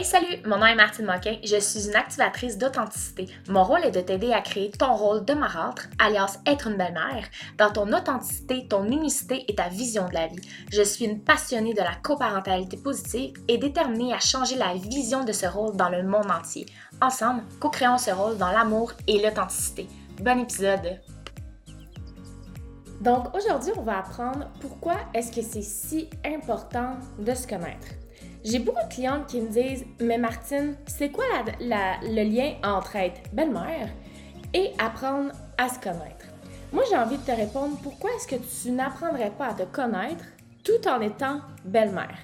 Hey salut, mon nom est Martine Moquin, je suis une activatrice d'authenticité. Mon rôle est de t'aider à créer ton rôle de marâtre, alias être une belle-mère, dans ton authenticité, ton unicité et ta vision de la vie. Je suis une passionnée de la coparentalité positive et déterminée à changer la vision de ce rôle dans le monde entier. Ensemble, co-créons ce rôle dans l'amour et l'authenticité. Bon épisode! Donc aujourd'hui, on va apprendre pourquoi est-ce que c'est si important de se connaître. J'ai beaucoup de clientes qui me disent Mais Martine, c'est quoi le lien entre être belle-mère et apprendre à se connaître Moi, j'ai envie de te répondre pourquoi est-ce que tu n'apprendrais pas à te connaître tout en étant belle-mère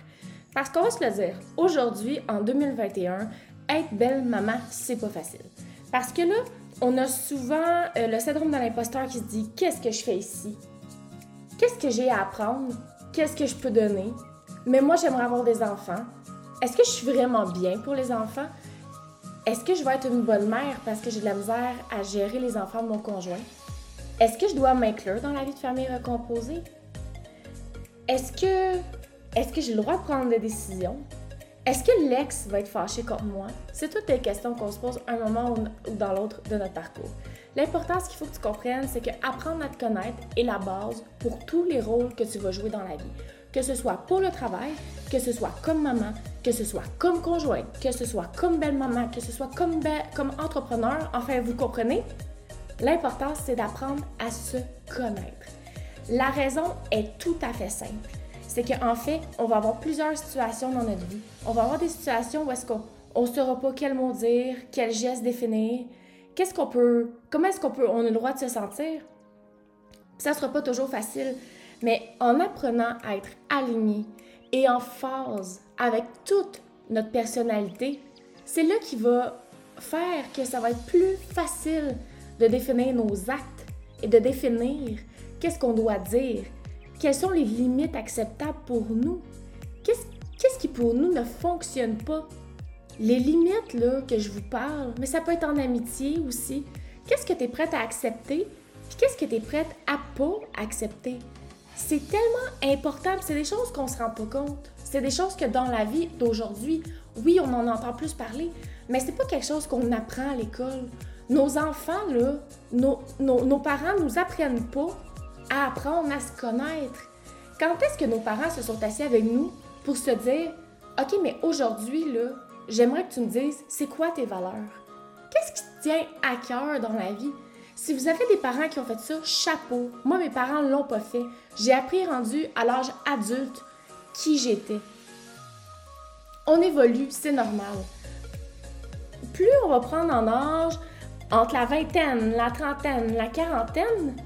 Parce qu'on va se le dire, aujourd'hui, en 2021, être belle maman, c'est pas facile. Parce que là, on a souvent euh, le syndrome de l'imposteur qui se dit Qu'est-ce que je fais ici? Qu'est-ce que j'ai à apprendre? Qu'est-ce que je peux donner? Mais moi, j'aimerais avoir des enfants. Est-ce que je suis vraiment bien pour les enfants? Est-ce que je vais être une bonne mère parce que j'ai de la misère à gérer les enfants de mon conjoint? Est-ce que je dois m'inclure dans la vie de famille recomposée? Est-ce que, est-ce que j'ai le droit de prendre des décisions? Est-ce que l'ex va être fâché contre moi? C'est toutes des questions qu'on se pose un moment ou dans l'autre de notre parcours. L'important, ce qu'il faut que tu comprennes, c'est que apprendre à te connaître est la base pour tous les rôles que tu vas jouer dans la vie que ce soit pour le travail, que ce soit comme maman, que ce soit comme conjointe, que ce soit comme belle-maman, que ce soit comme, comme entrepreneur, enfin, vous comprenez? L'important, c'est d'apprendre à se connaître. La raison est tout à fait simple. C'est qu'en fait, on va avoir plusieurs situations dans notre vie. On va avoir des situations où est-ce qu'on ne saura pas quel mot dire, quel geste définir, qu'est-ce qu'on peut, comment est-ce qu'on peut, on a le droit de se sentir? ça ne sera pas toujours facile. Mais en apprenant à être aligné et en phase avec toute notre personnalité, c'est là qui va faire que ça va être plus facile de définir nos actes et de définir qu'est-ce qu'on doit dire, quelles sont les limites acceptables pour nous, qu'est-ce qui pour nous ne fonctionne pas. Les limites là, que je vous parle, mais ça peut être en amitié aussi. Qu'est-ce que tu es prête à accepter, puis qu'est-ce que tu es prête à pas accepter? C'est tellement important, c'est des choses qu'on se rend pas compte. C'est des choses que dans la vie d'aujourd'hui, oui, on en entend plus parler, mais c'est pas quelque chose qu'on apprend à l'école. Nos enfants, là, nos, nos, parents nous apprennent pas à apprendre à se connaître. Quand est-ce que nos parents se sont assis avec nous pour se dire OK, mais aujourd'hui, j'aimerais que tu me dises c'est quoi tes valeurs? Qu'est-ce qui te tient à cœur dans la vie? Si vous avez des parents qui ont fait ça, chapeau. Moi, mes parents l'ont pas fait. J'ai appris rendu à l'âge adulte qui j'étais. On évolue, c'est normal. Plus on va prendre en âge, entre la vingtaine, la trentaine, la quarantaine,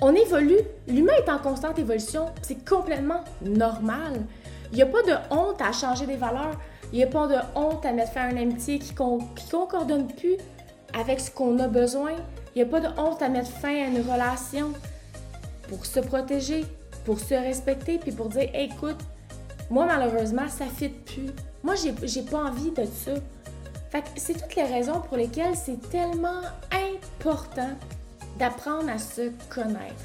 on évolue. L'humain est en constante évolution. C'est complètement normal. Il n'y a pas de honte à changer des valeurs. Il n'y a pas de honte à mettre faire une amitié qui, qui concordonne plus avec ce qu'on a besoin. Il n'y a pas de honte à mettre fin à une relation pour se protéger, pour se respecter, puis pour dire écoute, moi malheureusement, ça ne fit plus. Moi, j'ai pas envie de ça. Fait que c'est toutes les raisons pour lesquelles c'est tellement important d'apprendre à se connaître.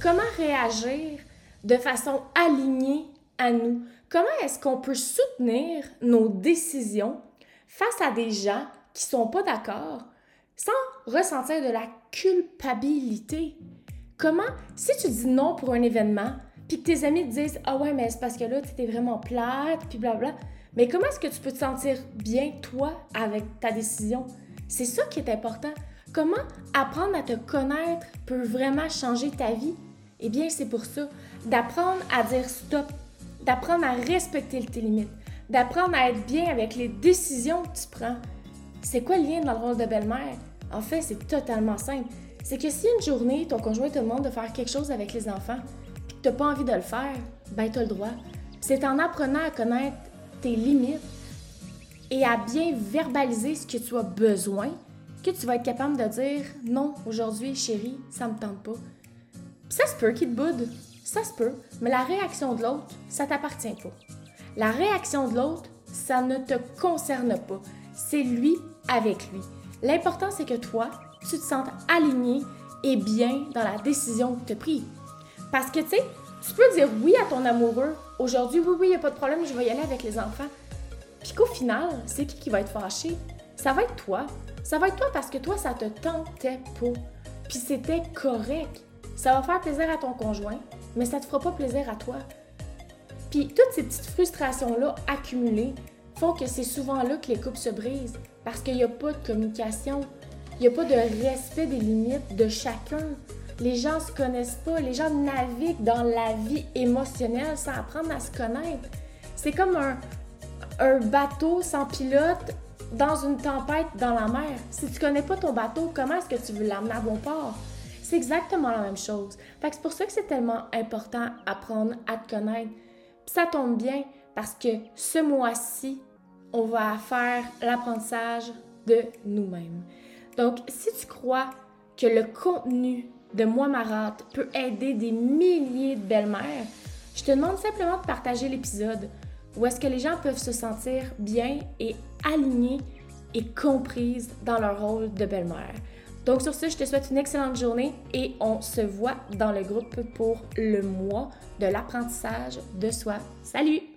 Comment réagir de façon alignée à nous? Comment est-ce qu'on peut soutenir nos décisions face à des gens qui sont pas d'accord sans ressentir de la culpabilité. Comment, si tu dis non pour un événement, puis que tes amis te disent Ah ouais, mais c'est parce que là, tu étais vraiment plate, puis blabla. Mais comment est-ce que tu peux te sentir bien, toi, avec ta décision? C'est ça qui est important. Comment apprendre à te connaître peut vraiment changer ta vie? Eh bien, c'est pour ça. D'apprendre à dire stop, d'apprendre à respecter tes limites, d'apprendre à être bien avec les décisions que tu prends, c'est quoi le lien dans le rôle de belle-mère? En fait, c'est totalement simple. C'est que si une journée, ton conjoint te demande de faire quelque chose avec les enfants, tu n'as pas envie de le faire, ben tu le droit. C'est en apprenant à connaître tes limites et à bien verbaliser ce que tu as besoin que tu vas être capable de dire non, aujourd'hui, chérie, ça me tente pas. ça se peut qu'il te boude, ça se peut, mais la réaction de l'autre, ça t'appartient pas. La réaction de l'autre, ça ne te concerne pas. C'est lui avec lui. L'important, c'est que toi, tu te sentes aligné et bien dans la décision que tu as prise. Parce que, tu sais, tu peux dire oui à ton amoureux. Aujourd'hui, oui, oui, il n'y a pas de problème, je vais y aller avec les enfants. Puis qu'au final, c'est qui qui va être fâché? Ça va être toi. Ça va être toi parce que toi, ça te tentait pas. Puis c'était correct. Ça va faire plaisir à ton conjoint, mais ça te fera pas plaisir à toi. Puis toutes ces petites frustrations-là accumulées font que c'est souvent là que les couples se brisent parce qu'il n'y a pas de communication, il n'y a pas de respect des limites de chacun. Les gens se connaissent pas, les gens naviguent dans la vie émotionnelle sans apprendre à se connaître. C'est comme un, bateau sans pilote dans une tempête dans la mer. Si tu connais pas ton bateau, comment est-ce que tu veux l'amener à bon port? C'est exactement la même chose. C'est pour ça que c'est tellement important apprendre à te connaître. ça tombe bien parce que ce mois-ci, on va faire l'apprentissage de nous-mêmes. Donc, si tu crois que le contenu de Moi Marate peut aider des milliers de belles-mères, je te demande simplement de partager l'épisode où est-ce que les gens peuvent se sentir bien et alignés et comprises dans leur rôle de belle-mère. Donc sur ce, je te souhaite une excellente journée et on se voit dans le groupe pour le mois de l'apprentissage de soi. Salut!